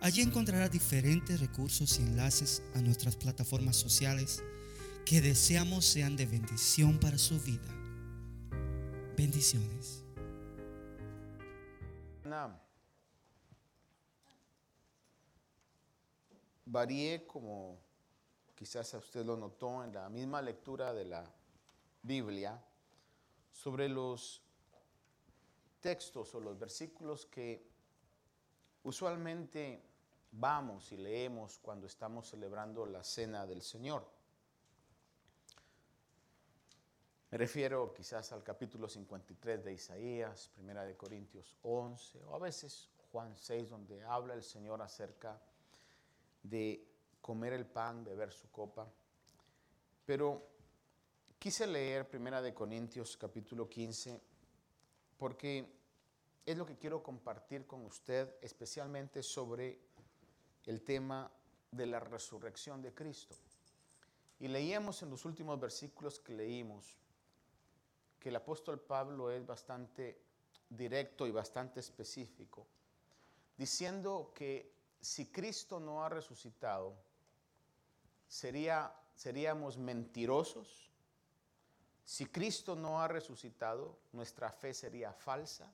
Allí encontrará diferentes recursos y enlaces a nuestras plataformas sociales que deseamos sean de bendición para su vida. Bendiciones. Varié, como quizás usted lo notó en la misma lectura de la Biblia, sobre los textos o los versículos que usualmente vamos y leemos cuando estamos celebrando la cena del Señor. Me refiero quizás al capítulo 53 de Isaías, Primera de Corintios 11, o a veces Juan 6, donde habla el Señor acerca de comer el pan, beber su copa. Pero quise leer Primera de Corintios capítulo 15 porque es lo que quiero compartir con usted, especialmente sobre el tema de la resurrección de Cristo. Y leíamos en los últimos versículos que leímos que el apóstol Pablo es bastante directo y bastante específico, diciendo que si Cristo no ha resucitado, sería, seríamos mentirosos. Si Cristo no ha resucitado, nuestra fe sería falsa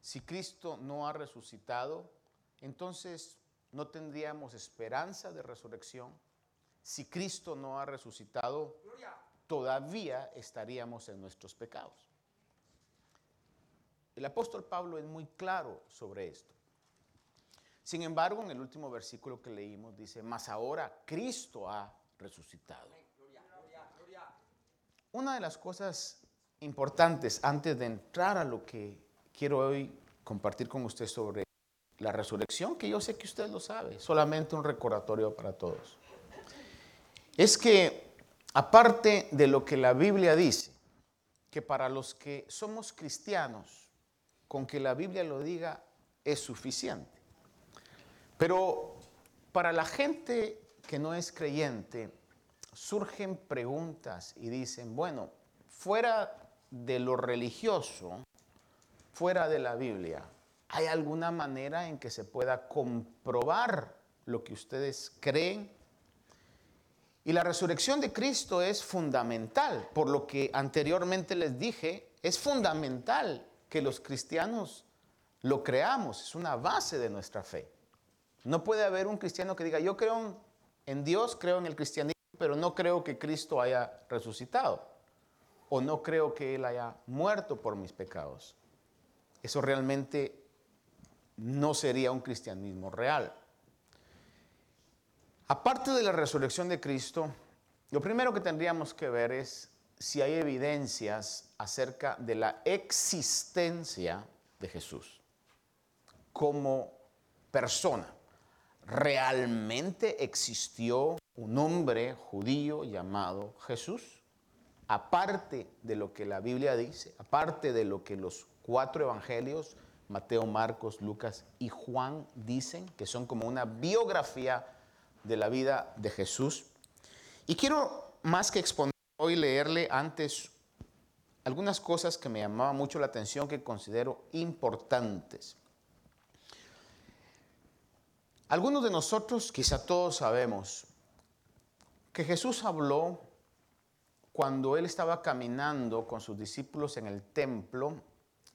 si Cristo no ha resucitado, entonces no tendríamos esperanza de resurrección. Si Cristo no ha resucitado, todavía estaríamos en nuestros pecados. El apóstol Pablo es muy claro sobre esto. Sin embargo, en el último versículo que leímos dice, mas ahora Cristo ha resucitado. Una de las cosas importantes antes de entrar a lo que quiero hoy compartir con usted sobre la resurrección, que yo sé que usted lo sabe, solamente un recordatorio para todos. Es que, aparte de lo que la Biblia dice, que para los que somos cristianos, con que la Biblia lo diga es suficiente. Pero para la gente que no es creyente, surgen preguntas y dicen, bueno, fuera de lo religioso, fuera de la Biblia, ¿hay alguna manera en que se pueda comprobar lo que ustedes creen? Y la resurrección de Cristo es fundamental, por lo que anteriormente les dije, es fundamental que los cristianos lo creamos, es una base de nuestra fe. No puede haber un cristiano que diga, yo creo en Dios, creo en el cristianismo, pero no creo que Cristo haya resucitado, o no creo que Él haya muerto por mis pecados. Eso realmente no sería un cristianismo real. Aparte de la resurrección de Cristo, lo primero que tendríamos que ver es si hay evidencias acerca de la existencia de Jesús como persona. ¿Realmente existió un hombre judío llamado Jesús? Aparte de lo que la Biblia dice, aparte de lo que los cuatro evangelios, Mateo, Marcos, Lucas y Juan, dicen que son como una biografía de la vida de Jesús. Y quiero más que exponer hoy, leerle antes algunas cosas que me llamaban mucho la atención, que considero importantes. Algunos de nosotros, quizá todos sabemos, que Jesús habló cuando él estaba caminando con sus discípulos en el templo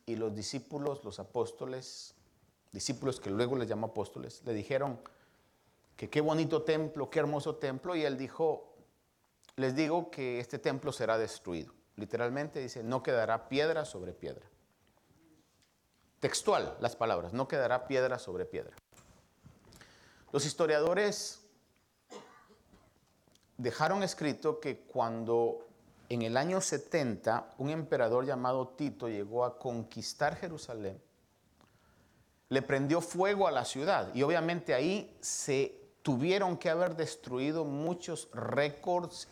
y los discípulos, los apóstoles, discípulos que luego les llamó apóstoles, le dijeron que qué bonito templo, qué hermoso templo, y él dijo, les digo que este templo será destruido. Literalmente dice, no quedará piedra sobre piedra. Textual las palabras, no quedará piedra sobre piedra. Los historiadores dejaron escrito que cuando en el año 70, un emperador llamado Tito llegó a conquistar Jerusalén. le prendió fuego a la ciudad y obviamente ahí se tuvieron que haber destruido muchos récords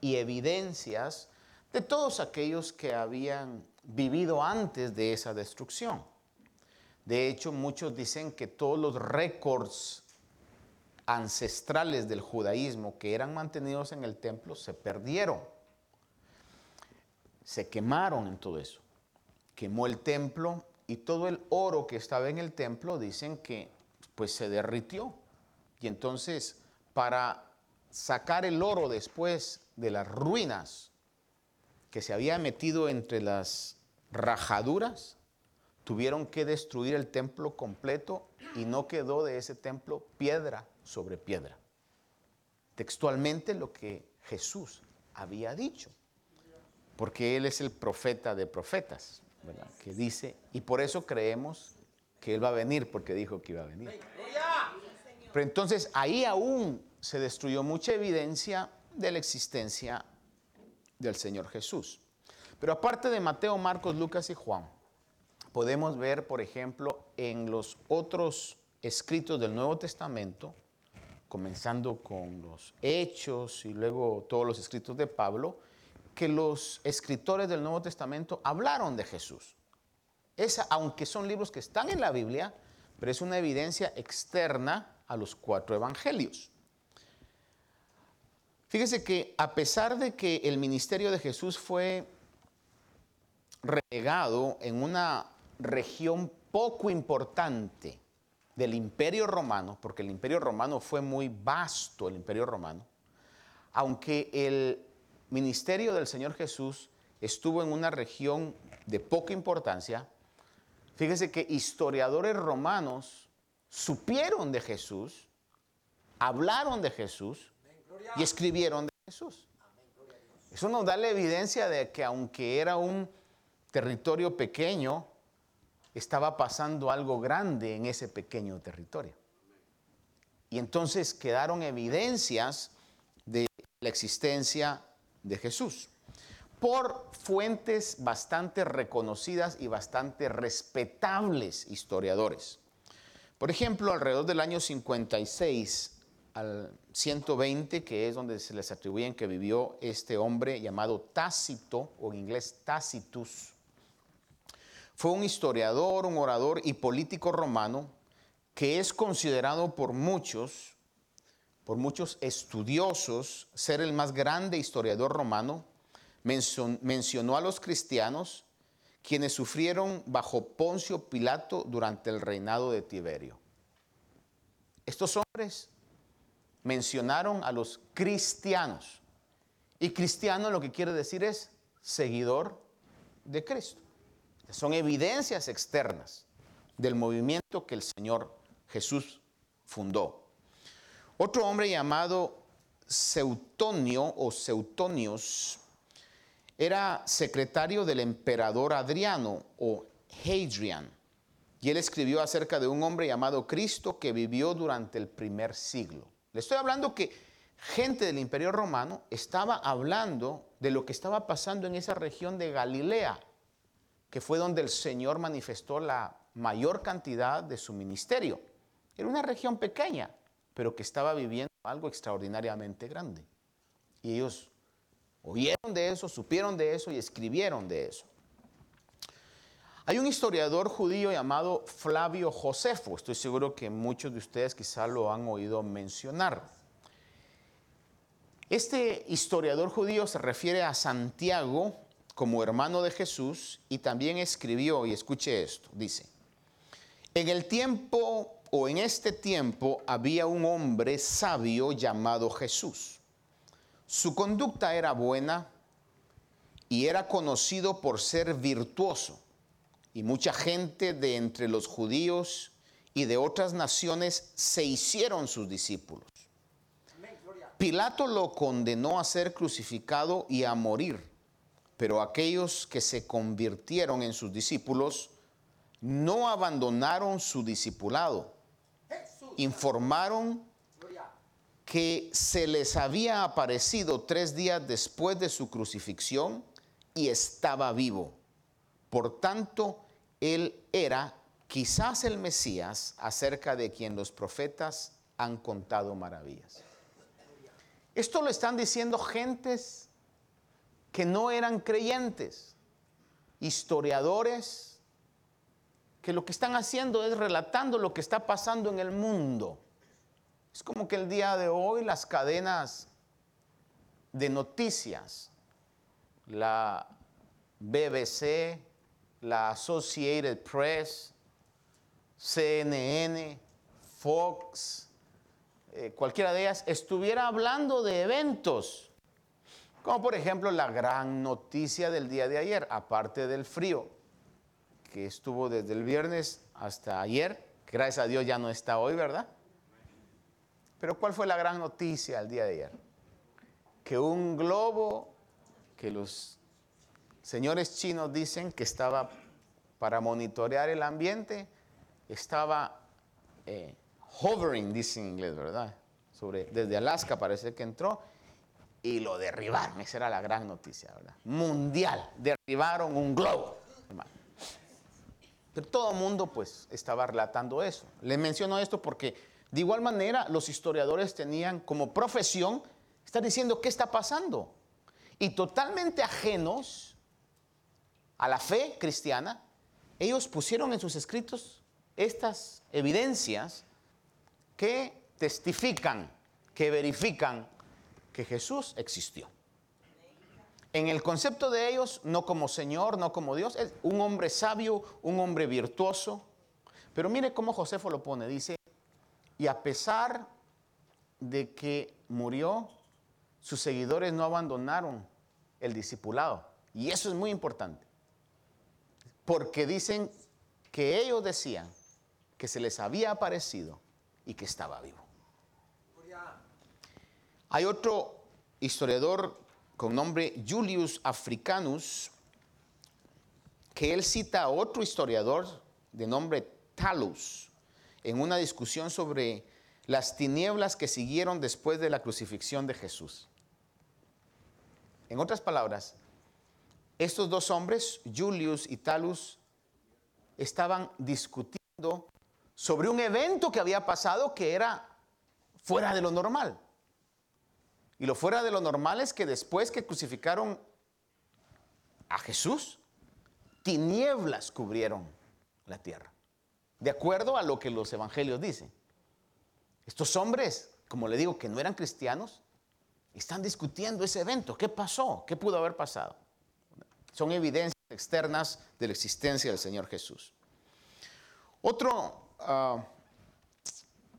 y evidencias de todos aquellos que habían vivido antes de esa destrucción. De hecho, muchos dicen que todos los récords ancestrales del judaísmo que eran mantenidos en el templo se perdieron. Se quemaron en todo eso. Quemó el templo y todo el oro que estaba en el templo dicen que pues se derritió. Y entonces para sacar el oro después de las ruinas que se había metido entre las rajaduras, tuvieron que destruir el templo completo y no quedó de ese templo piedra sobre piedra. Textualmente lo que Jesús había dicho, porque Él es el profeta de profetas, que dice, y por eso creemos que Él va a venir, porque dijo que iba a venir. Pero entonces ahí aún se destruyó mucha evidencia de la existencia del Señor Jesús. Pero aparte de Mateo, Marcos, Lucas y Juan, podemos ver, por ejemplo, en los otros escritos del Nuevo Testamento, comenzando con los hechos y luego todos los escritos de Pablo, que los escritores del Nuevo Testamento hablaron de Jesús. Esa, aunque son libros que están en la Biblia, pero es una evidencia externa a los cuatro evangelios. Fíjese que a pesar de que el ministerio de Jesús fue relegado en una región poco importante del imperio romano, porque el imperio romano fue muy vasto, el imperio romano, aunque el ministerio del Señor Jesús estuvo en una región de poca importancia, fíjese que historiadores romanos supieron de Jesús, hablaron de Jesús y escribieron de Jesús. Eso nos da la evidencia de que aunque era un territorio pequeño, estaba pasando algo grande en ese pequeño territorio. Y entonces quedaron evidencias de la existencia de Jesús por fuentes bastante reconocidas y bastante respetables historiadores. Por ejemplo, alrededor del año 56 al 120, que es donde se les atribuyen que vivió este hombre llamado Tácito, o en inglés Tacitus, fue un historiador, un orador y político romano que es considerado por muchos, por muchos estudiosos, ser el más grande historiador romano. mencionó a los cristianos quienes sufrieron bajo Poncio Pilato durante el reinado de Tiberio. Estos hombres mencionaron a los cristianos. Y cristiano lo que quiere decir es seguidor de Cristo. Son evidencias externas del movimiento que el Señor Jesús fundó. Otro hombre llamado Seutonio o Seutonios era secretario del emperador Adriano o Hadrian. Y él escribió acerca de un hombre llamado Cristo que vivió durante el primer siglo. Le estoy hablando que gente del imperio romano estaba hablando de lo que estaba pasando en esa región de Galilea, que fue donde el Señor manifestó la mayor cantidad de su ministerio. Era una región pequeña, pero que estaba viviendo algo extraordinariamente grande. Y ellos oyeron de eso, supieron de eso y escribieron de eso. Hay un historiador judío llamado Flavio Josefo, estoy seguro que muchos de ustedes quizás lo han oído mencionar. Este historiador judío se refiere a Santiago como hermano de Jesús y también escribió, y escuche esto, dice, en el tiempo o en este tiempo había un hombre sabio llamado Jesús. Su conducta era buena y era conocido por ser virtuoso. Y mucha gente de entre los judíos y de otras naciones se hicieron sus discípulos. Pilato lo condenó a ser crucificado y a morir pero aquellos que se convirtieron en sus discípulos no abandonaron su discipulado. Informaron que se les había aparecido tres días después de su crucifixión y estaba vivo. Por tanto, él era quizás el Mesías acerca de quien los profetas han contado maravillas. Esto lo están diciendo gentes que no eran creyentes, historiadores, que lo que están haciendo es relatando lo que está pasando en el mundo. Es como que el día de hoy las cadenas de noticias, la BBC, la Associated Press, CNN, Fox, eh, cualquiera de ellas, estuviera hablando de eventos, como por ejemplo la gran noticia del día de ayer, aparte del frío, que estuvo desde el viernes hasta ayer, gracias a Dios ya no está hoy, ¿verdad? Pero ¿cuál fue la gran noticia el día de ayer? Que un globo que los señores chinos dicen que estaba para monitorear el ambiente, estaba eh, hovering, dice en inglés, ¿verdad? Sobre, desde Alaska parece que entró y lo derribaron. Esa era la gran noticia, ¿verdad? Mundial. Derribaron un globo. Pero todo el mundo pues estaba relatando eso. Le menciono esto porque de igual manera los historiadores tenían como profesión estar diciendo qué está pasando. Y totalmente ajenos a la fe cristiana, ellos pusieron en sus escritos estas evidencias que testifican, que verifican que Jesús existió. En el concepto de ellos, no como Señor, no como Dios, es un hombre sabio, un hombre virtuoso. Pero mire cómo Josefo lo pone, dice, y a pesar de que murió, sus seguidores no abandonaron el discipulado. Y eso es muy importante. Porque dicen que ellos decían que se les había aparecido y que estaba vivo. Hay otro historiador con nombre Julius Africanus que él cita a otro historiador de nombre Talus en una discusión sobre las tinieblas que siguieron después de la crucifixión de Jesús. En otras palabras, estos dos hombres, Julius y Talus, estaban discutiendo sobre un evento que había pasado que era fuera de lo normal. Y lo fuera de lo normal es que después que crucificaron a Jesús, tinieblas cubrieron la tierra. De acuerdo a lo que los evangelios dicen. Estos hombres, como le digo, que no eran cristianos, están discutiendo ese evento. ¿Qué pasó? ¿Qué pudo haber pasado? Son evidencias externas de la existencia del Señor Jesús. Otro Ah,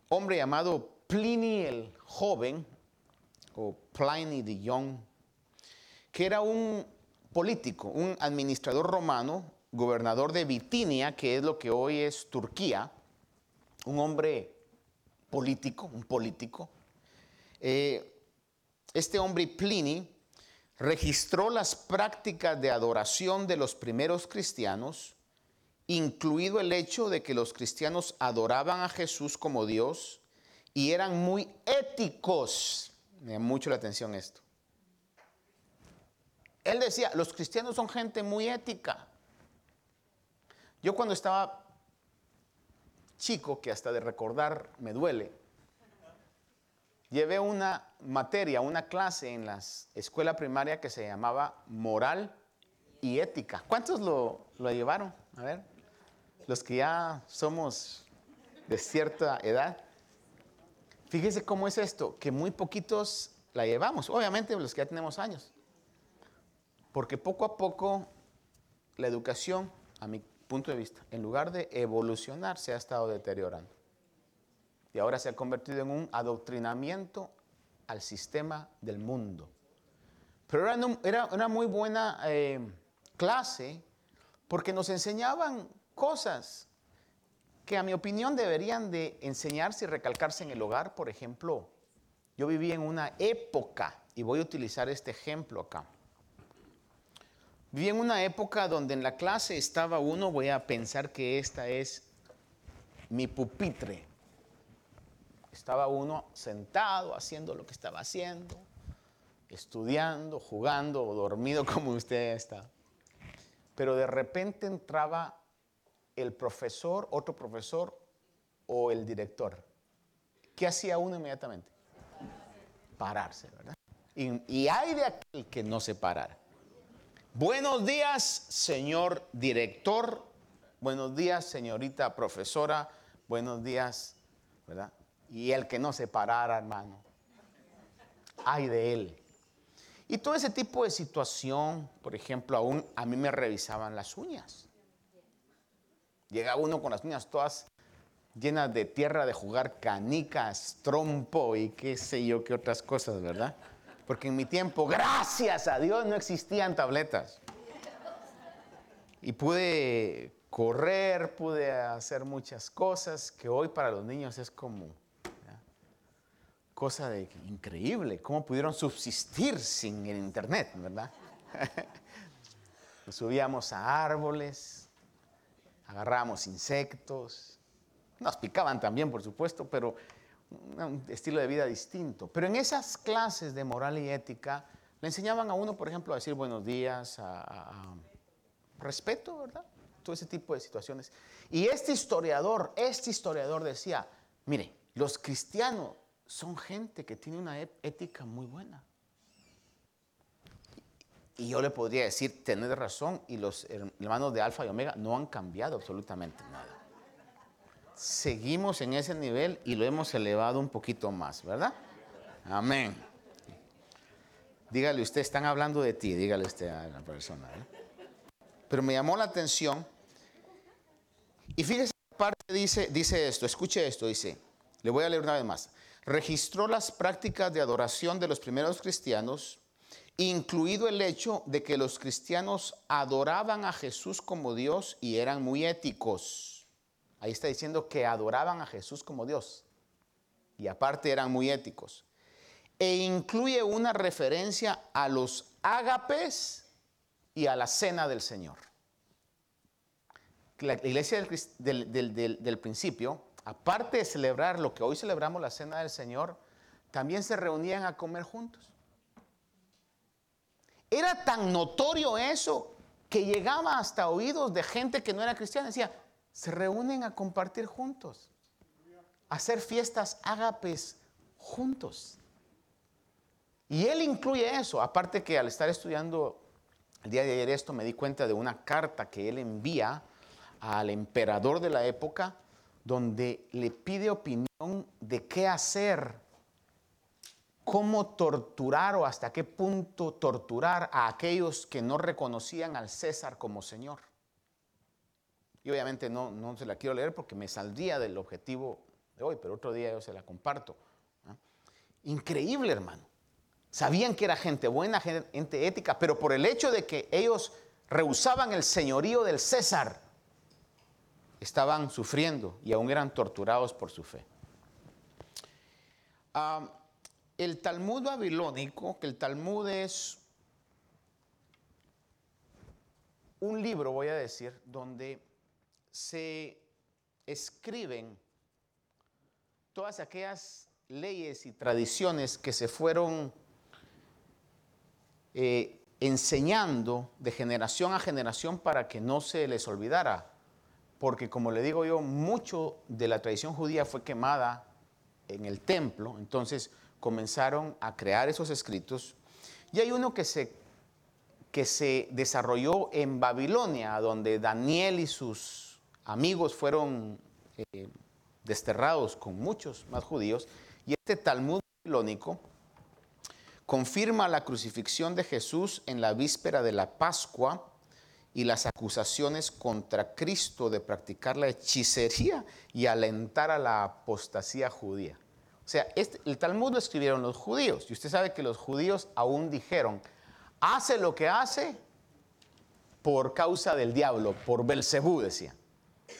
hombre llamado Pliny el joven, o Pliny the Young, que era un político, un administrador romano, gobernador de Bitinia, que es lo que hoy es Turquía, un hombre político, un político. Eh, este hombre Pliny registró las prácticas de adoración de los primeros cristianos incluido el hecho de que los cristianos adoraban a Jesús como Dios y eran muy éticos. Me da mucho la atención esto. Él decía, los cristianos son gente muy ética. Yo cuando estaba chico, que hasta de recordar me duele, llevé una materia, una clase en la escuela primaria que se llamaba moral y ética. ¿Cuántos lo, lo llevaron? A ver los que ya somos de cierta edad, fíjese cómo es esto, que muy poquitos la llevamos, obviamente los que ya tenemos años, porque poco a poco la educación, a mi punto de vista, en lugar de evolucionar, se ha estado deteriorando. Y ahora se ha convertido en un adoctrinamiento al sistema del mundo. Pero era, una muy buena eh, clase porque nos enseñaban cosas que a mi opinión deberían de enseñarse y recalcarse en el hogar. Por ejemplo, yo viví en una época, y voy a utilizar este ejemplo acá. Viví en una época donde en la clase estaba uno, voy a pensar que esta es mi pupitre. Estaba uno sentado haciendo lo que estaba haciendo, estudiando, jugando o dormido como usted está. Pero de repente entraba el profesor, otro profesor o el director. ¿Qué hacía uno inmediatamente? Pararse, ¿verdad? Y, hay de aquel que no se parara. Buenos días, señor director. Buenos días, señorita profesora. Buenos días, ¿verdad? Y el que no se parara, hermano. Ay de él. Y todo ese tipo de situación, por ejemplo, aún a mí me revisaban las uñas. Llegaba uno con las uñas todas llenas de tierra de jugar canicas, trompo y qué sé yo qué otras cosas, ¿verdad? Porque en mi tiempo, gracias a Dios, no existían tabletas. Y pude correr, pude hacer muchas cosas que hoy para los niños es como cosa de increíble, cómo pudieron subsistir sin el internet, ¿verdad? Nos subíamos a árboles, agarrábamos insectos, nos picaban también, por supuesto, pero un estilo de vida distinto. Pero en esas clases de moral y ética le enseñaban a uno, por ejemplo, a decir buenos días, a, respeto, ¿verdad? Todo ese tipo de situaciones. Y este historiador, este historiador decía, mire, los cristianos son gente que tiene una ética muy buena. Y yo le podría decir, tener razón, y los hermanos de Alfa y Omega no han cambiado absolutamente nada. Seguimos en ese nivel y lo hemos elevado un poquito más, ¿verdad? Amén. Dígale usted, están hablando de ti, dígale usted a la persona. ¿eh? Pero me llamó la atención. Y fíjese, parte dice, dice esto, escuche esto, dice, le voy a leer una vez más. Registró las prácticas de adoración de los primeros cristianos incluido el hecho de que los cristianos adoraban a Jesús como Dios y eran muy éticos. Ahí está diciendo que adoraban a Jesús como Dios y aparte eran muy éticos. E incluye una referencia a los ágapes y a la cena del Señor. La iglesia del, del principio, aparte de celebrar lo que hoy celebramos la cena del Señor, también se reunían a comer juntos. Era tan notorio eso que llegaba hasta oídos de gente que no era cristiana. Decía, se reúnen a compartir juntos, a hacer fiestas ágapes juntos. Y él incluye eso, aparte que al estar estudiando el día de ayer esto, me di cuenta de una carta que él envía al emperador de la época, donde le pide opinión de qué hacer cómo torturar o hasta qué punto torturar a aquellos que no reconocían al César como Señor. Y obviamente no, no se la quiero leer porque me saldría del objetivo de hoy, pero otro día yo se la comparto. Increíble, hermano. Sabían que era gente buena, gente ética, pero por el hecho de que ellos rehusaban el señorío del César, estaban sufriendo y aún eran torturados por su fe. Ah, el Talmud babilónico, que el Talmud es un libro, voy a decir, donde se escriben todas aquellas leyes y tradiciones que se fueron eh, enseñando de generación a generación para que no se les olvidara. Porque como le digo yo, mucho de la tradición judía fue quemada en el templo, entonces comenzaron a crear esos escritos. Y hay uno que se, que se desarrolló en Babilonia, donde Daniel y sus amigos fueron eh, desterrados con muchos más judíos. Y este Talmud babilónico confirma la crucifixión de Jesús en la víspera de la Pascua y las acusaciones contra Cristo de practicar la hechicería y alentar a la apostasía judía. O sea, este, el Talmud lo escribieron los judíos. Y usted sabe que los judíos aún dijeron, hace lo que hace por causa del diablo, por Belcebú, decían.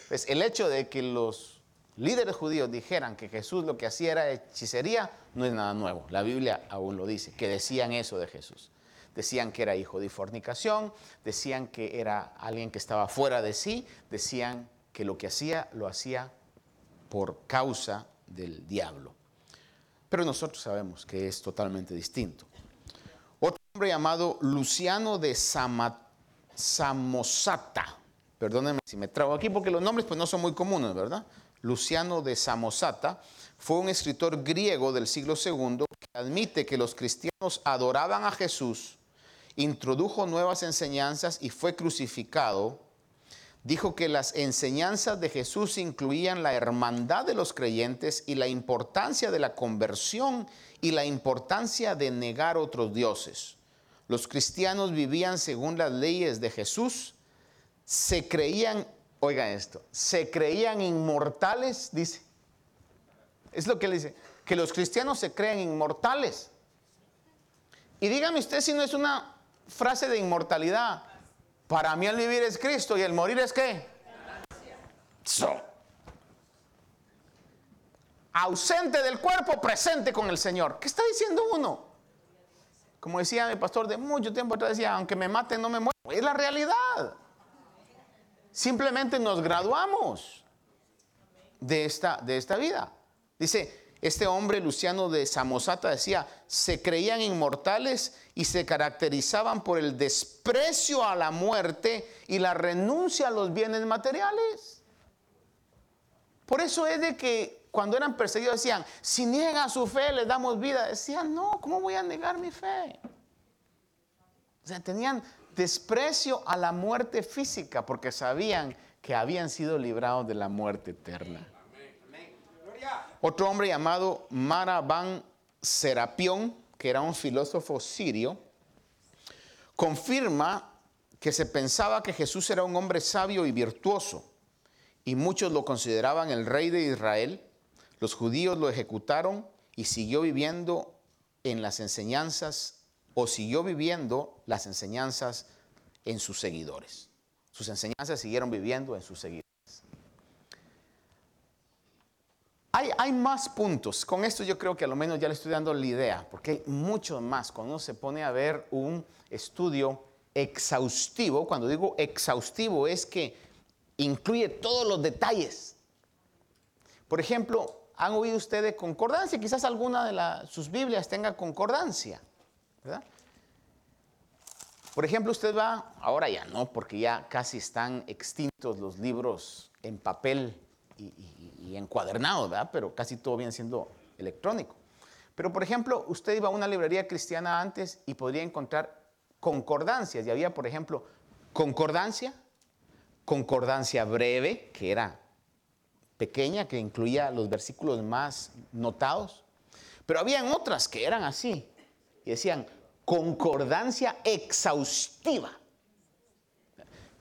Pues el hecho de que los líderes judíos dijeran que Jesús lo que hacía era hechicería no es nada nuevo. La Biblia aún lo dice, que decían eso de Jesús. Decían que era hijo de fornicación, decían que era alguien que estaba fuera de sí, decían que lo que hacía lo hacía por causa del diablo. Pero nosotros sabemos que es totalmente distinto. Otro hombre llamado Luciano de Samosata, perdónenme si me trago aquí porque los nombres pues no son muy comunes, ¿verdad? Luciano de Samosata fue un escritor griego del siglo II que admite que los cristianos adoraban a Jesús, introdujo nuevas enseñanzas y fue crucificado. Dijo que las enseñanzas de Jesús incluían la hermandad de los creyentes y la importancia de la conversión y la importancia de negar otros dioses. Los cristianos vivían según las leyes de Jesús, se creían, oiga esto, se creían inmortales, dice, es lo que dice, que los cristianos se creen inmortales. Y dígame usted si no es una frase de inmortalidad. Para mí el vivir es Cristo y el morir es qué? Ausente del cuerpo, presente con el Señor. ¿Qué está diciendo uno? Como decía mi pastor de mucho tiempo atrás, decía, aunque me maten, no me muero. Es la realidad. Simplemente nos graduamos de esta, de esta vida. Dice, este hombre Luciano de Samosata decía, se creían inmortales y se caracterizaban por el desprecio a la muerte y la renuncia a los bienes materiales. Por eso es de que cuando eran perseguidos decían, si niega su fe, le damos vida. Decían, no, ¿cómo voy a negar mi fe? O sea, tenían desprecio a la muerte física porque sabían que habían sido librados de la muerte eterna. Otro hombre llamado Maraban Serapión, que era un filósofo sirio, confirma que se pensaba que Jesús era un hombre sabio y virtuoso, y muchos lo consideraban el rey de Israel. Los judíos lo ejecutaron y siguió viviendo en las enseñanzas, o siguió viviendo las enseñanzas en sus seguidores. Sus enseñanzas siguieron viviendo en sus seguidores. Hay, más puntos. Con esto yo creo que a lo menos ya le estoy dando la idea, porque hay mucho más. Cuando uno se pone a ver un estudio exhaustivo, cuando digo exhaustivo es que incluye todos los detalles. Por ejemplo, ¿han oído ustedes concordancia? Quizás alguna de sus Biblias tenga concordancia. Por ejemplo, usted va, ahora ya no, porque ya casi están extintos los libros en papel y, encuadernado, ¿verdad? Pero casi todo viene siendo electrónico. Pero, por ejemplo, usted iba a una librería cristiana antes y podría encontrar concordancias. Y había, por ejemplo, concordancia, concordancia breve, que era pequeña, que incluía los versículos más notados. Pero habían otras que eran así y decían concordancia exhaustiva.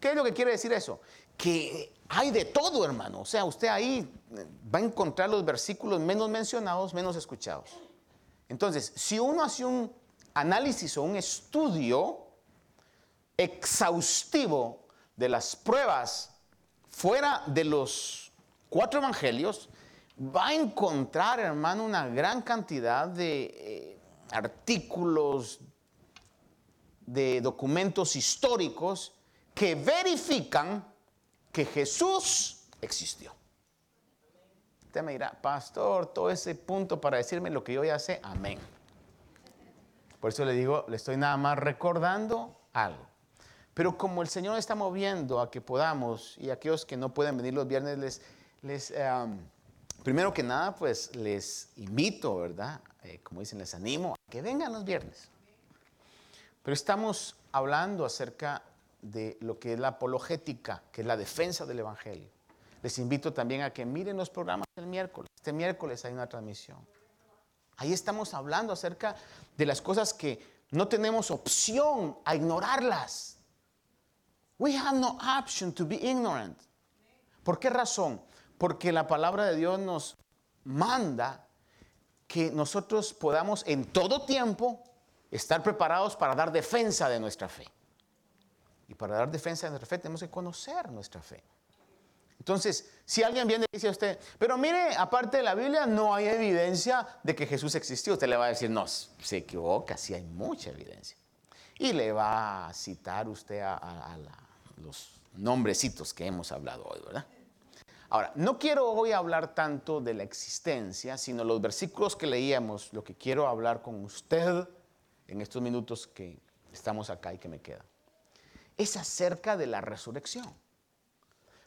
¿Qué es lo que quiere decir eso? Que hay de todo, hermano. O sea, usted ahí va a encontrar los versículos menos mencionados, menos escuchados. Entonces, si uno hace un análisis o un estudio exhaustivo de las pruebas fuera de los cuatro evangelios, va a encontrar, hermano, una gran cantidad de eh, artículos, de documentos históricos que verifican que Jesús existió. Usted me dirá, pastor, todo ese punto para decirme lo que yo ya sé, amén. Por eso le digo, le estoy nada más recordando algo. Pero como el Señor está moviendo a que podamos, y aquellos que no pueden venir los viernes, les, primero que nada, pues les invito, ¿verdad? Eh, como dicen, les animo a que vengan los viernes. Pero estamos hablando acerca de lo que es la apologética, que es la defensa del Evangelio. Les invito también a que miren los programas del miércoles. Este miércoles hay una transmisión. Ahí estamos hablando acerca de las cosas que no tenemos opción a ignorarlas. We have no option to be ignorant. ¿Por qué razón? Porque la palabra de Dios nos manda que nosotros podamos en todo tiempo estar preparados para dar defensa de nuestra fe. Y para dar defensa de nuestra fe tenemos que conocer nuestra fe. Entonces, si alguien viene y dice a usted, pero mire, aparte de la Biblia no hay evidencia de que Jesús existió, usted le va a decir, no, se equivoca, sí hay mucha evidencia. Y le va a citar usted a, los nombrecitos que hemos hablado hoy, ¿verdad? Ahora, no quiero hoy hablar tanto de la existencia, sino los versículos que leíamos, lo que quiero hablar con usted en estos minutos que estamos acá y que me quedan es acerca de la resurrección.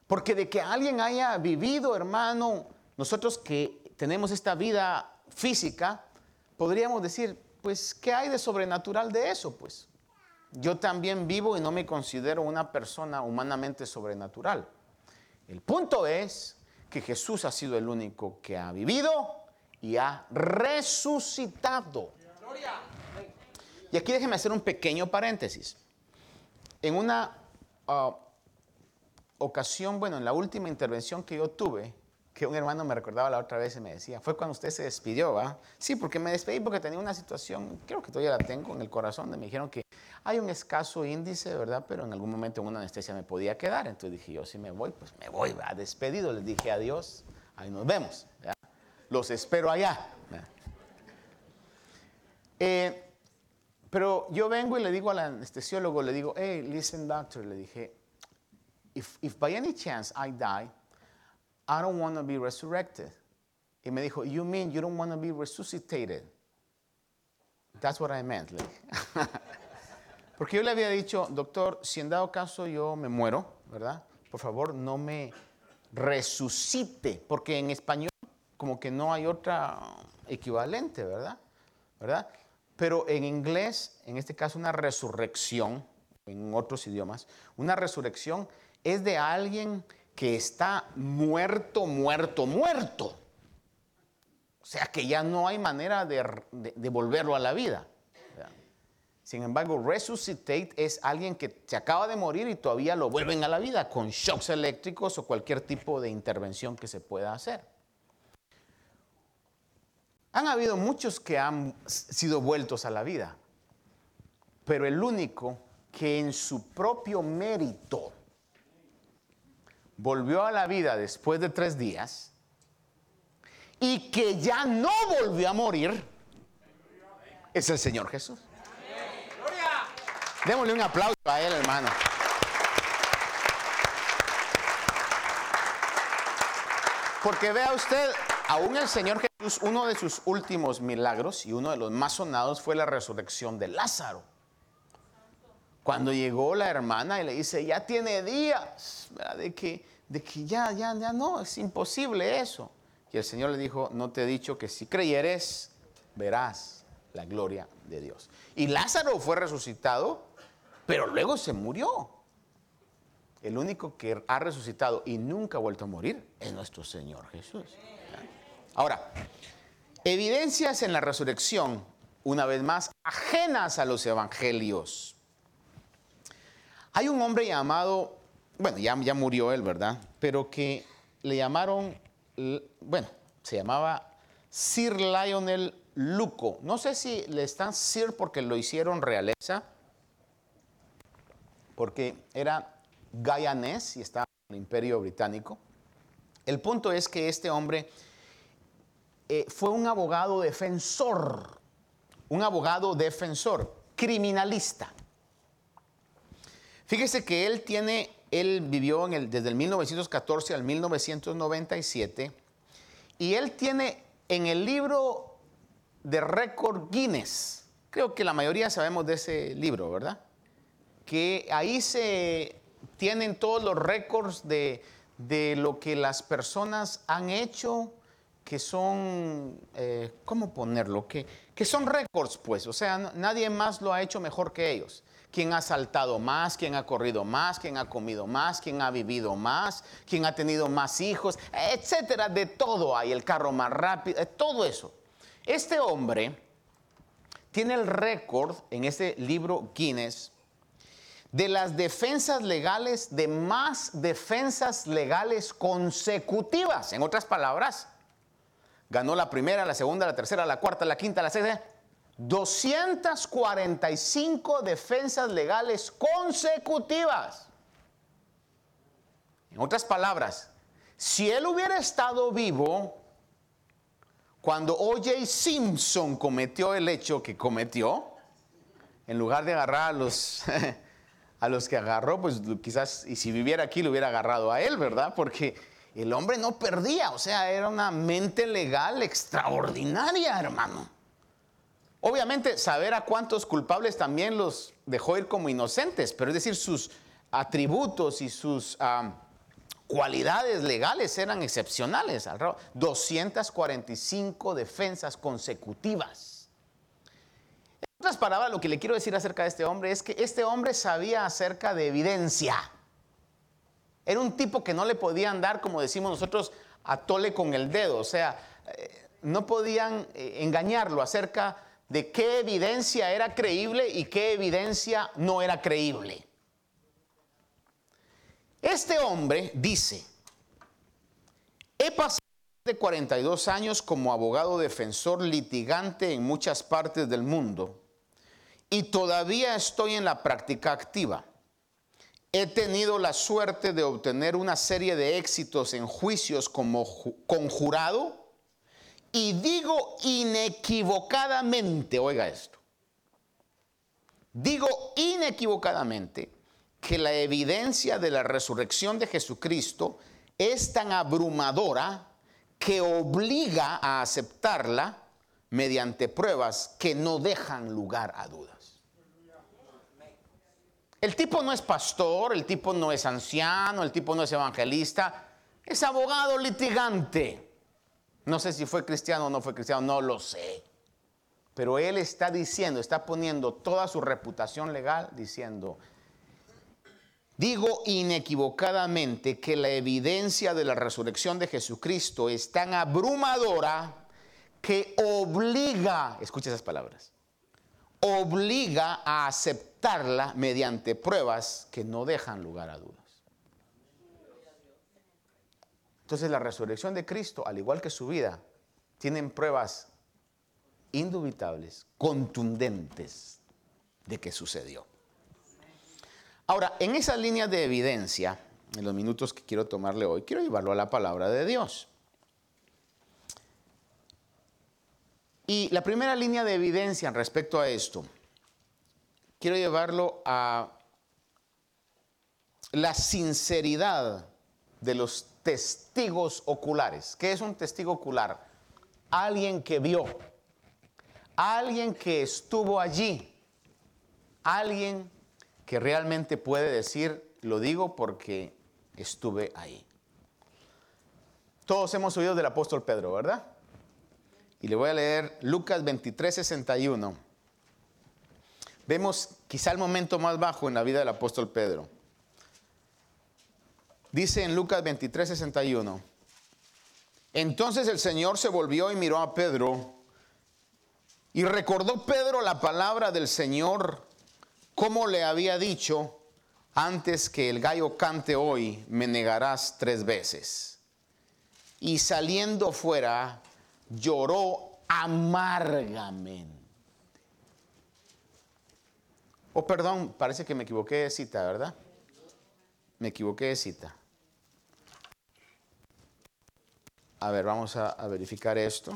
Porque de que alguien haya vivido, hermano, nosotros que tenemos esta vida física, podríamos decir, pues, ¿qué hay de sobrenatural de eso? Pues yo también vivo y no me considero una persona humanamente sobrenatural. El punto es que Jesús ha sido el único que ha vivido y ha resucitado. Y aquí déjeme hacer un pequeño paréntesis. En una ah, ocasión, bueno, en la última intervención que yo tuve, que un hermano me recordaba la otra vez y me decía, fue cuando usted se despidió, ¿va? Sí, porque me despedí porque tenía una situación, creo que todavía la tengo en el corazón, me dijeron que hay un escaso índice, ¿verdad? Pero en algún momento en una anestesia me podía quedar, entonces dije yo, si me voy, pues me voy, va, despedido, les dije adiós, ahí nos vemos, los espero allá. Eh, pero yo vengo y le digo al anestesiólogo, le digo, hey, listen doctor, le dije, if, if by any chance I die, I don't want to be resurrected. Y me dijo, you mean you don't want to be resuscitated? That's what I meant. Porque yo le había dicho, doctor, si en dado caso yo me muero, ¿verdad? Por favor, no me resucite, porque en español como que no hay otra equivalente, ¿verdad? ¿Verdad? Pero en inglés, en este caso una resurrección, en otros idiomas, una resurrección es de alguien que está muerto, muerto, muerto. O sea que ya no hay manera de, volverlo a la vida. Sin embargo, resuscitate es alguien que se acaba de morir y todavía lo vuelven a la vida con shocks eléctricos o cualquier tipo de intervención que se pueda hacer. Han habido muchos que han sido vueltos a la vida, pero el único que en su propio mérito volvió a la vida después de tres días y que ya no volvió a morir es el Señor Jesús. Démosle un aplauso a él, hermano. Porque vea usted, aún el Señor Jesús, uno de sus últimos milagros y uno de los más sonados fue la resurrección de Lázaro. Cuando llegó la hermana y le dice, ya tiene días de que, de que ya, ya, ya no, es imposible eso. Y el Señor le dijo, no te he dicho que si creyeres, verás la gloria de Dios. Y Lázaro fue resucitado, pero luego se murió. El único que ha resucitado y nunca ha vuelto a morir es nuestro Señor Jesús. Ahora, evidencias en la resurrección, una vez más, ajenas a los evangelios. Hay un hombre llamado, bueno, ya, ya murió él, ¿verdad? Pero que le llamaron, bueno, se llamaba Sir Lionel Luco. No sé si le están Sir porque lo hicieron realeza, porque era Gayanés y estaba en el imperio británico. El punto es que este hombre eh, fue un abogado defensor, un abogado defensor, criminalista. Fíjese que él tiene, él vivió desde el 1914 al 1997 y él tiene en el libro de récord Guinness, creo que la mayoría sabemos de ese libro, ¿verdad? Que ahí se tienen todos los récords de, lo que las personas han hecho, que son, eh, ¿cómo ponerlo? Que, que son récords, pues, o sea, nadie más lo ha hecho mejor que ellos. Quién ha saltado más, quién ha corrido más, quién ha comido más, quién ha vivido más, quién ha tenido más hijos, etcétera, de todo hay, el carro más rápido, eh, todo eso. Este hombre tiene el récord en ese libro Guinness de las defensas legales, de más defensas legales consecutivas. En otras palabras, ganó la primera, la segunda, la tercera, la cuarta, la quinta, la sexta. 245 defensas legales consecutivas. En otras palabras, si él hubiera estado vivo cuando O.J. Simpson cometió el hecho que cometió, en lugar de agarrar a los a los que agarró, pues quizás, y si viviera aquí, lo hubiera agarrado a él, ¿verdad? Porque el hombre no perdía, o sea, era una mente legal extraordinaria, hermano. Obviamente, saber a cuántos culpables también los dejó ir como inocentes, pero es decir, sus atributos y sus cualidades legales eran excepcionales. 245 defensas consecutivas. En otras palabras, lo que le quiero decir acerca de este hombre es que este hombre sabía acerca de evidencia. Era un tipo que no le podían dar, como decimos nosotros, a tole con el dedo. O sea, eh, no podían eh, engañarlo acerca de qué evidencia era creíble y qué evidencia no era creíble. Este hombre dice, he pasado de 42 años como abogado defensor litigante en muchas partes del mundo y todavía estoy en la práctica activa. He tenido la suerte de obtener una serie de éxitos en juicios como conjurado y digo inequivocadamente, oiga esto, digo inequivocadamente que la evidencia de la resurrección de Jesucristo es tan abrumadora que obliga a aceptarla mediante pruebas que no dejan lugar a dudas. El tipo no es pastor, el tipo no es anciano, el tipo no es evangelista, es abogado litigante. No sé si fue cristiano o no fue cristiano, no lo sé. Pero él está diciendo, está poniendo toda su reputación legal diciendo, digo inequivocadamente que la evidencia de la resurrección de Jesucristo es tan abrumadora que obliga, escucha esas palabras, obliga a aceptarla mediante pruebas que no dejan lugar a dudas. Entonces la resurrección de Cristo, al igual que su vida, tienen pruebas indubitables, contundentes de que sucedió. Ahora, en esa línea de evidencia, en los minutos que quiero tomarle hoy, quiero llevarlo a la palabra de Dios. Y la primera línea de evidencia respecto a esto, quiero llevarlo a la sinceridad de los testigos oculares. ¿Qué es un testigo ocular? Alguien que vio, alguien que estuvo allí, alguien que realmente puede decir, lo digo porque estuve ahí. Todos hemos oído del apóstol Pedro, ¿verdad? Y le voy a leer Lucas 23, 61. Vemos quizá el momento más bajo en la vida del apóstol Pedro. Dice en Lucas 23, 61. Entonces el Señor se volvió y miró a Pedro y recordó Pedro la palabra del Señor, como le había dicho, antes que el gallo cante hoy, me negarás tres veces. Y saliendo fuera, lloró amargamente. Oh, perdón, parece que me equivoqué de cita, ¿verdad? Me equivoqué de cita. A ver, vamos a, verificar esto.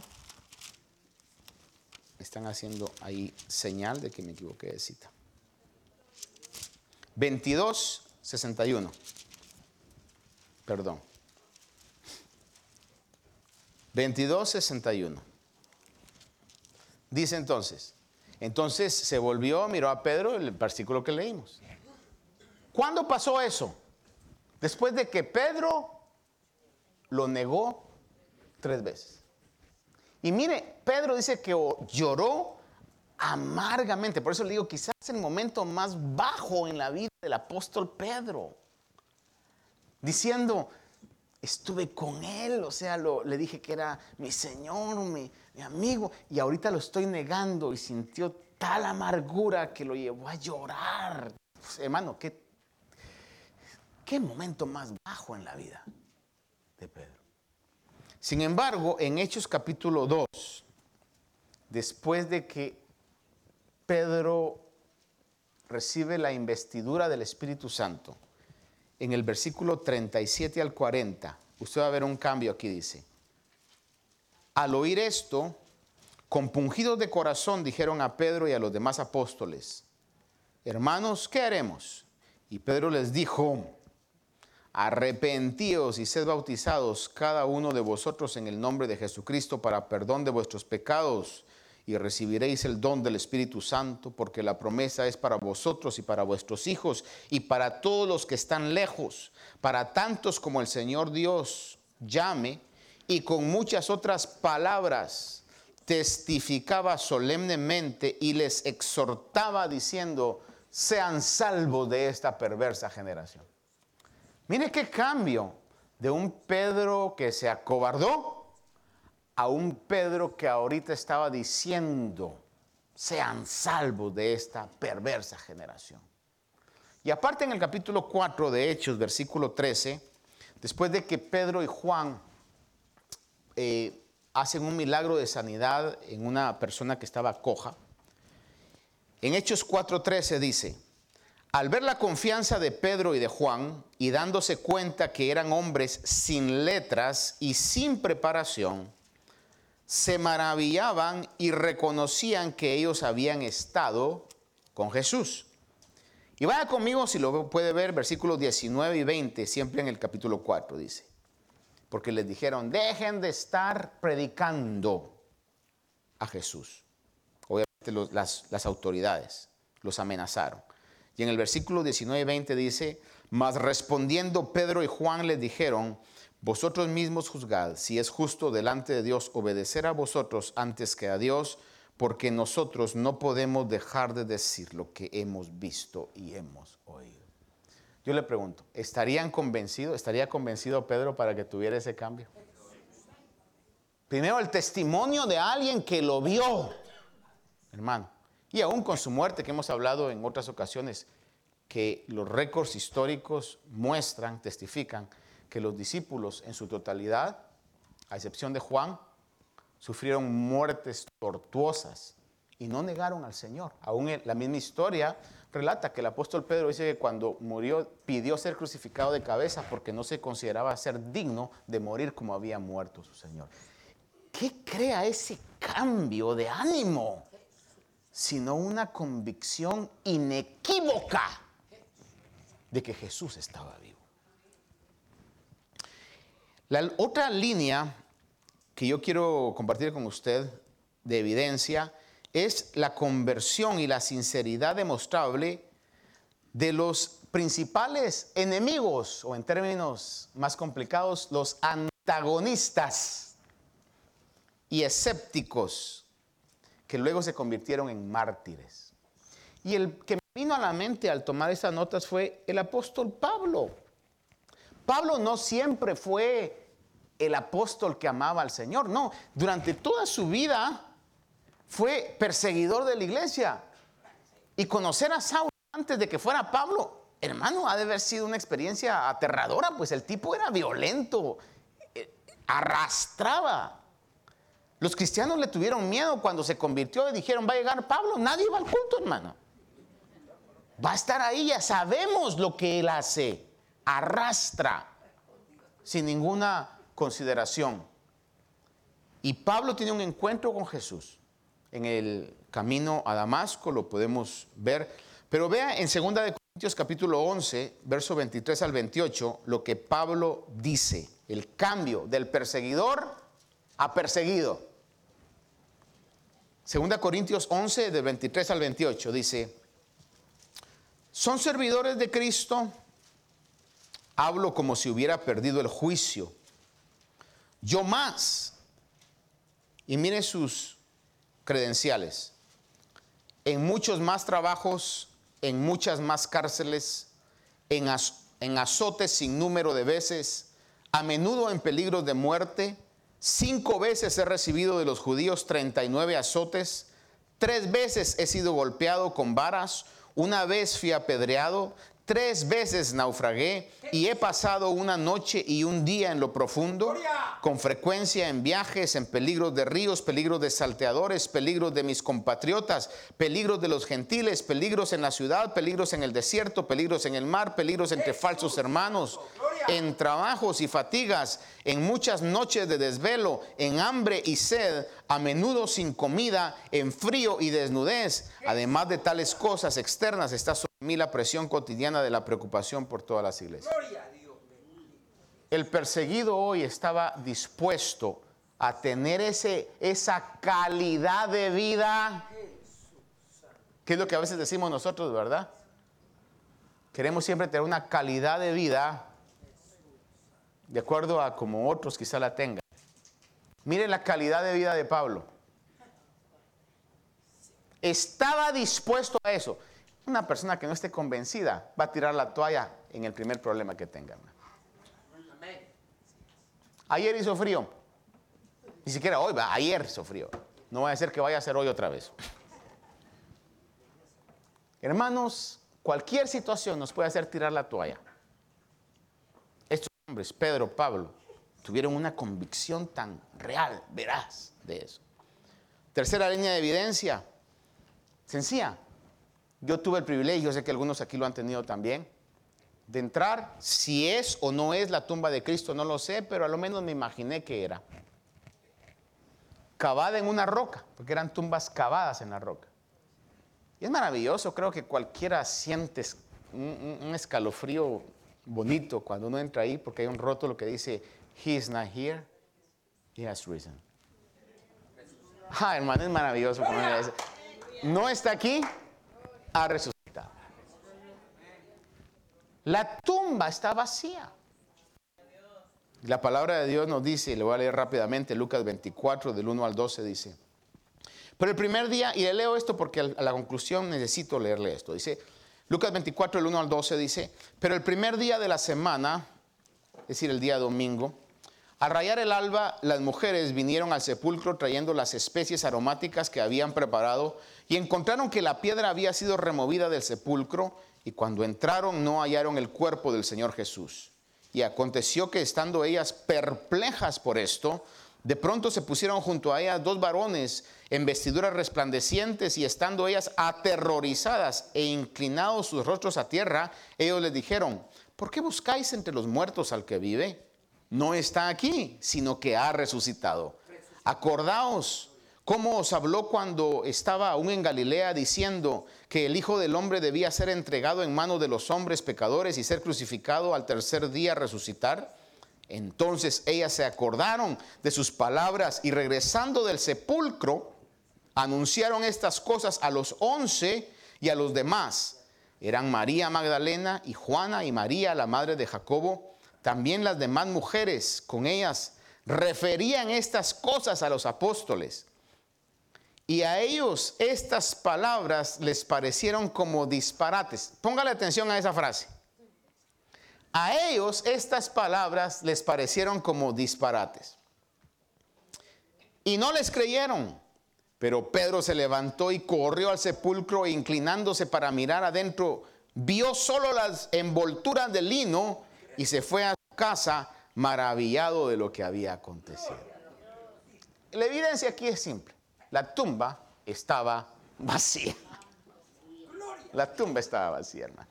Están haciendo ahí señal de que me equivoqué de cita. 22, 61. Perdón. 22, 61. Dice entonces, entonces se volvió, miró a Pedro, el versículo que leímos. ¿Cuándo pasó eso? Después de que Pedro lo negó tres veces. Y mire, Pedro dice que lloró amargamente. Por eso le digo, quizás el momento más bajo en la vida del apóstol Pedro. Diciendo, estuve con él, o sea, le dije que era mi Señor, mi, mi amigo, y ahorita lo estoy negando y sintió tal amargura que lo llevó a llorar. Pues, hermano, ¿qué, qué momento más bajo en la vida de Pedro. Sin embargo, en Hechos capítulo 2, después de que Pedro recibe la investidura del Espíritu Santo, en el versículo 37 al 40, usted va a ver un cambio aquí, dice. Al oír esto, compungidos de corazón, dijeron a Pedro y a los demás apóstoles, hermanos, ¿qué haremos? Y Pedro les dijo, arrepentíos y sed bautizados cada uno de vosotros en el nombre de Jesucristo para perdón de vuestros pecados y recibiréis el don del Espíritu Santo, porque la promesa es para vosotros y para vuestros hijos y para todos los que están lejos, para tantos como el Señor Dios llame, y con muchas otras palabras testificaba solemnemente y les exhortaba diciendo, sean salvos de esta perversa generación. Mire qué cambio de un Pedro que se acobardó a un Pedro que ahorita estaba diciendo, sean salvos de esta perversa generación. Y aparte en el capítulo 4 de Hechos, versículo 13, después de que Pedro y Juan eh, hacen un milagro de sanidad en una persona que estaba coja, en Hechos 4:13 dice, al ver la confianza de Pedro y de Juan y dándose cuenta que eran hombres sin letras y sin preparación, se maravillaban y reconocían que ellos habían estado con Jesús. Y vaya conmigo si lo puede ver, versículos 19 y 20, siempre en el capítulo 4 dice. Porque les dijeron, dejen de estar predicando a Jesús. Obviamente las, las autoridades los amenazaron. Y en el versículo 19 y 20 dice, mas respondiendo Pedro y Juan les dijeron, vosotros mismos juzgad si es justo delante de Dios obedecer a vosotros antes que a Dios, porque nosotros no podemos dejar de decir lo que hemos visto y hemos oído. Yo le pregunto, ¿estarían convencidos? ¿Estaría convencido Pedro para que tuviera ese cambio? Primero el testimonio de alguien que lo vio, hermano. Y aún con su muerte, que hemos hablado en otras ocasiones, que los récords históricos muestran, testifican, que los discípulos en su totalidad, a excepción de Juan, sufrieron muertes tortuosas y no negaron al Señor. Aún la misma historia relata que el apóstol Pedro dice que cuando murió pidió ser crucificado de cabeza porque no se consideraba ser digno de morir como había muerto su Señor. ¿Qué crea ese cambio de ánimo? Sino una convicción inequívoca de que Jesús estaba vivo. La otra línea que yo quiero compartir con usted de evidencia es la conversión y la sinceridad demostrable de los principales enemigos, o en términos más complicados, los antagonistas y escépticos que luego se convirtieron en mártires. Y el que me vino a la mente al tomar esas notas fue el apóstol Pablo. Pablo no siempre fue el apóstol que amaba al Señor, no, durante toda su vida fue perseguidor de la iglesia. Y conocer a Saulo antes de que fuera Pablo, hermano, ha de haber sido una experiencia aterradora, pues el tipo era violento, eh, arrastraba. Los cristianos le tuvieron miedo cuando se convirtió y dijeron, va a llegar Pablo, nadie va al culto, hermano. Va a estar ahí, ya sabemos lo que él hace arrastra sin ninguna consideración. Y Pablo tiene un encuentro con Jesús en el camino a Damasco, lo podemos ver. Pero vea en 2 de Corintios capítulo 11, verso 23 al 28, lo que Pablo dice, el cambio del perseguidor a perseguido. 2 Corintios 11, de 23 al 28, dice, son servidores de Cristo Hablo como si hubiera perdido el juicio. Yo más. Y mire sus credenciales. En muchos más trabajos, en muchas más cárceles, en, en azotes sin número de veces, a menudo en peligro de muerte. Cinco veces he recibido de los judíos 39 azotes. Tres veces he sido golpeado con varas. Una vez fui apedreado. Tres veces naufragué y he pasado una noche y un día en lo profundo, con frecuencia en viajes, en peligros de ríos, peligros de salteadores, peligros de mis compatriotas, peligros de los gentiles, peligros en la ciudad, peligros en el desierto, peligros en el mar, peligros entre falsos hermanos, en trabajos y fatigas, en muchas noches de desvelo, en hambre y sed, a menudo sin comida, en frío y desnudez. Además de tales cosas externas, está sobre mí la presión cotidiana de la preocupación por todas las iglesias. El perseguido hoy estaba dispuesto a tener ese, esa calidad de vida, que es lo que a veces decimos nosotros, ¿verdad? Queremos siempre tener una calidad de vida de acuerdo a como otros quizá la tengan. Miren la calidad de vida de Pablo. Estaba dispuesto a eso. Una persona que no esté convencida va a tirar la toalla en el primer problema que tenga. Ayer hizo frío. Ni siquiera hoy, va, ayer hizo frío. No va a ser que vaya a ser hoy otra vez. Hermanos, cualquier situación nos puede hacer tirar la toalla. Estos hombres, Pedro, Pablo, tuvieron una convicción tan real, veraz de eso. Tercera línea de evidencia, sencilla. Yo tuve el privilegio, sé que algunos aquí lo han tenido también, de entrar, si es o no es la tumba de Cristo, no lo sé, pero a lo menos me imaginé que era. Cavada en una roca, porque eran tumbas cavadas en la roca. Y es maravilloso, creo que cualquiera siente un, escalofrío bonito cuando uno entra ahí, porque hay un rótulo que dice, He is not here, He has risen. Ah, hermano, es maravilloso. No está aquí, ha resucitado. La tumba está vacía. La palabra de Dios nos dice, le voy a leer rápidamente, Lucas 24, del 1 al 12 dice, pero el primer día, y le leo esto porque a la conclusión necesito leerle esto, dice, Lucas 24, del 1 al 12 dice, pero el primer día de la semana, es decir, el día domingo, al rayar el alba, las mujeres vinieron al sepulcro trayendo las especies aromáticas que habían preparado y encontraron que la piedra había sido removida del sepulcro y cuando entraron no hallaron el cuerpo del Señor Jesús. Y aconteció que estando ellas perplejas por esto, de pronto se pusieron junto a ellas dos varones en vestiduras resplandecientes y estando ellas aterrorizadas e inclinados sus rostros a tierra, ellos les dijeron, ¿por qué buscáis entre los muertos al que vive? No está aquí, sino que ha resucitado. Acordaos cómo os habló cuando estaba aún en Galilea diciendo que el Hijo del Hombre debía ser entregado en manos de los hombres pecadores y ser crucificado al tercer día resucitar. Entonces ellas se acordaron de sus palabras y regresando del sepulcro, anunciaron estas cosas a los once y a los demás. Eran María Magdalena y Juana y María, la madre de Jacobo también las demás mujeres con ellas referían estas cosas a los apóstoles. Y a ellos estas palabras les parecieron como disparates. Póngale atención a esa frase. A ellos estas palabras les parecieron como disparates. Y no les creyeron. Pero Pedro se levantó y corrió al sepulcro e inclinándose para mirar adentro, vio solo las envolturas de lino y se fue a su casa maravillado de lo que había acontecido. La evidencia aquí es simple. La tumba estaba vacía. La tumba estaba vacía, hermano.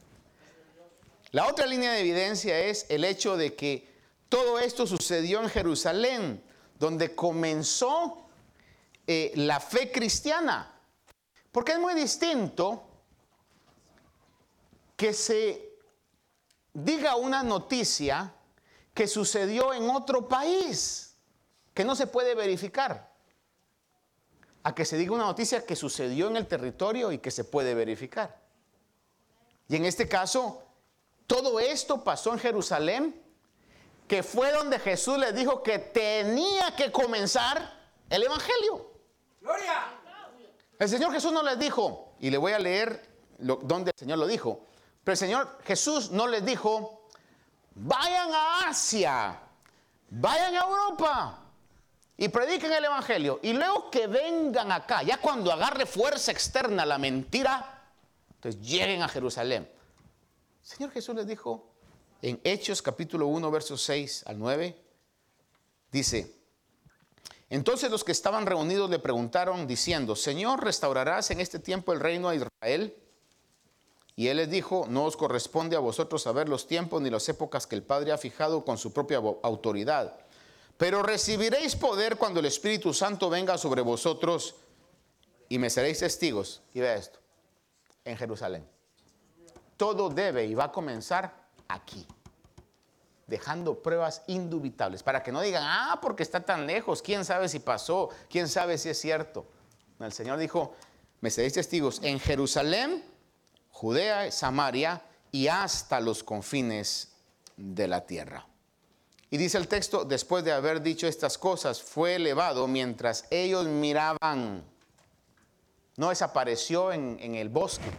La otra línea de evidencia es el hecho de que todo esto sucedió en Jerusalén, donde comenzó eh, la fe cristiana. Porque es muy distinto que se diga una noticia que sucedió en otro país, que no se puede verificar, a que se diga una noticia que sucedió en el territorio y que se puede verificar. Y en este caso, todo esto pasó en Jerusalén, que fue donde Jesús le dijo que tenía que comenzar el Evangelio. Gloria. El Señor Jesús no les dijo, y le voy a leer donde el Señor lo dijo, pero el Señor Jesús no les dijo, vayan a Asia, vayan a Europa y prediquen el Evangelio. Y luego que vengan acá, ya cuando agarre fuerza externa la mentira, entonces lleguen a Jerusalén. El Señor Jesús les dijo en Hechos capítulo 1, versos 6 al 9, dice, entonces los que estaban reunidos le preguntaron diciendo, Señor, ¿restaurarás en este tiempo el reino a Israel? Y él les dijo, no os corresponde a vosotros saber los tiempos ni las épocas que el Padre ha fijado con su propia autoridad. Pero recibiréis poder cuando el Espíritu Santo venga sobre vosotros y me seréis testigos. Y vea esto, en Jerusalén. Todo debe y va a comenzar aquí. dejando pruebas indubitables, para que no digan, ah, porque está tan lejos, quién sabe si pasó, quién sabe si es cierto. El Señor dijo, me seréis testigos en Jerusalén, Judea, Samaria y hasta los confines de la tierra. Y dice el texto, después de haber dicho estas cosas, fue elevado mientras ellos miraban. No desapareció en, en el bosque.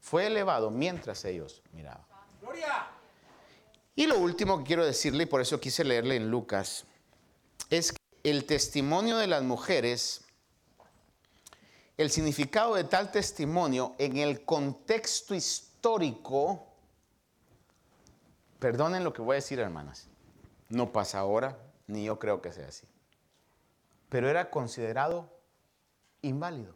Fue elevado mientras ellos miraban. Gloria. Y lo último que quiero decirle, y por eso quise leerle en Lucas, es que el testimonio de las mujeres, el significado de tal testimonio en el contexto histórico, perdonen lo que voy a decir hermanas, no pasa ahora, ni yo creo que sea así, pero era considerado inválido.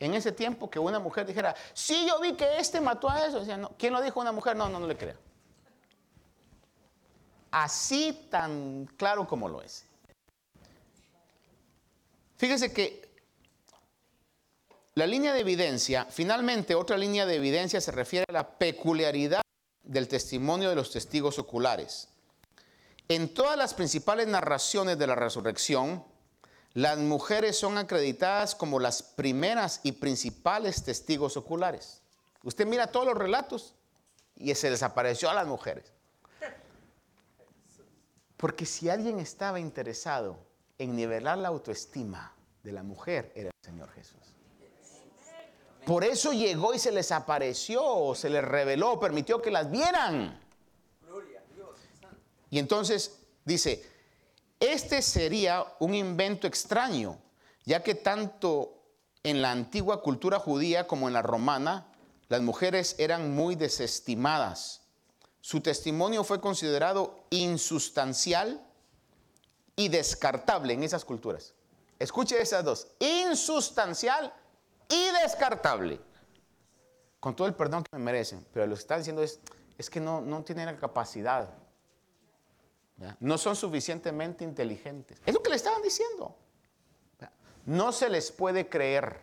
En ese tiempo que una mujer dijera, sí, yo vi que este mató a eso. Decía, no. ¿Quién lo dijo una mujer? No, no, no le crea. Así tan claro como lo es. Fíjese que la línea de evidencia, finalmente otra línea de evidencia se refiere a la peculiaridad del testimonio de los testigos oculares. En todas las principales narraciones de la resurrección, las mujeres son acreditadas como las primeras y principales testigos oculares. Usted mira todos los relatos y se desapareció a las mujeres. Porque si alguien estaba interesado en nivelar la autoestima de la mujer, era el Señor Jesús. Por eso llegó y se les apareció, se les reveló, permitió que las vieran. Y entonces dice, este sería un invento extraño, ya que tanto en la antigua cultura judía como en la romana, las mujeres eran muy desestimadas. Su testimonio fue considerado insustancial y descartable en esas culturas. Escuche esas dos, insustancial y descartable. Con todo el perdón que me merecen, pero lo que está diciendo es, es que no, no tienen la capacidad no son suficientemente inteligentes. Es lo que le estaban diciendo. No se les puede creer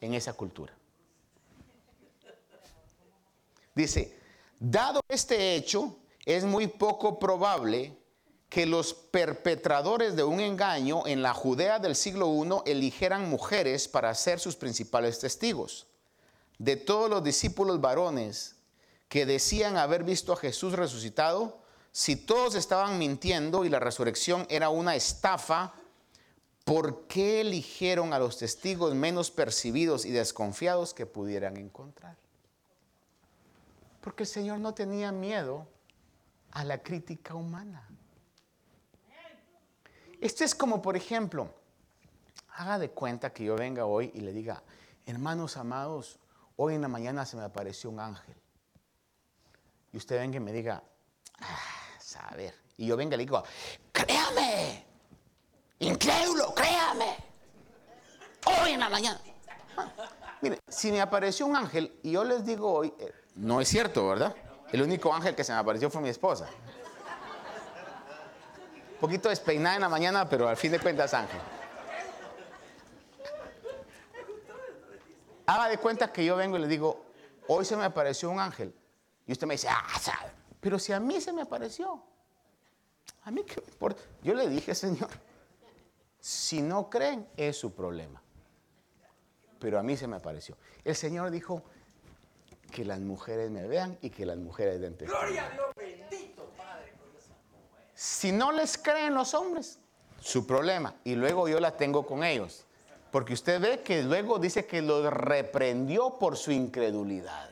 en esa cultura. Dice, dado este hecho, es muy poco probable que los perpetradores de un engaño en la Judea del siglo I eligieran mujeres para ser sus principales testigos. De todos los discípulos varones que decían haber visto a Jesús resucitado, si todos estaban mintiendo y la resurrección era una estafa, ¿por qué eligieron a los testigos menos percibidos y desconfiados que pudieran encontrar? Porque el Señor no tenía miedo a la crítica humana. Esto es como, por ejemplo, haga de cuenta que yo venga hoy y le diga, hermanos amados, hoy en la mañana se me apareció un ángel. Y usted venga y me diga, ah, a ver. Y yo venga y le digo, créame, incrédulo, créame. Hoy en la mañana. Mire, si me apareció un ángel y yo les digo hoy, eh, no es cierto, ¿verdad? El único ángel que se me apareció fue mi esposa. Poquito despeinada en la mañana, pero al fin de cuentas ángel. Haga de cuenta que yo vengo y le digo, hoy se me apareció un ángel. Y usted me dice, ah, sabe. Pero si a mí se me apareció, a mí qué me importa. Yo le dije, Señor, si no creen, es su problema. Pero a mí se me apareció. El Señor dijo que las mujeres me vean y que las mujeres den testimonio. Gloria a Dios. Si no les creen los hombres, su problema. Y luego yo la tengo con ellos. Porque usted ve que luego dice que los reprendió por su incredulidad.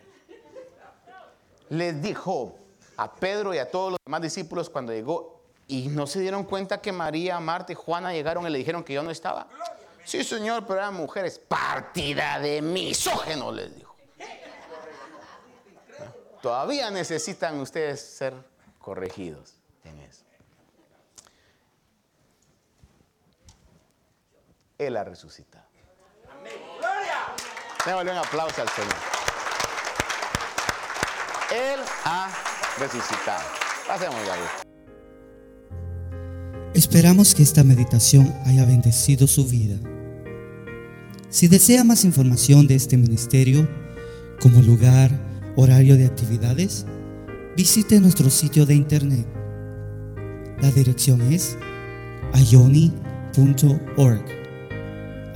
Les dijo, a Pedro y a todos los demás discípulos cuando llegó y no se dieron cuenta que María, Marta y Juana llegaron y le dijeron que yo no estaba. Sí, señor, pero eran mujeres. Partida de misógenos, les dijo. Todavía necesitan ustedes ser corregidos en eso. Él ha resucitado. Démosle un aplauso al Señor. Él ha resucitado. Pasemos Esperamos que esta meditación haya bendecido su vida. Si desea más información de este ministerio, como lugar, horario de actividades, visite nuestro sitio de internet. La dirección es ayoni.org.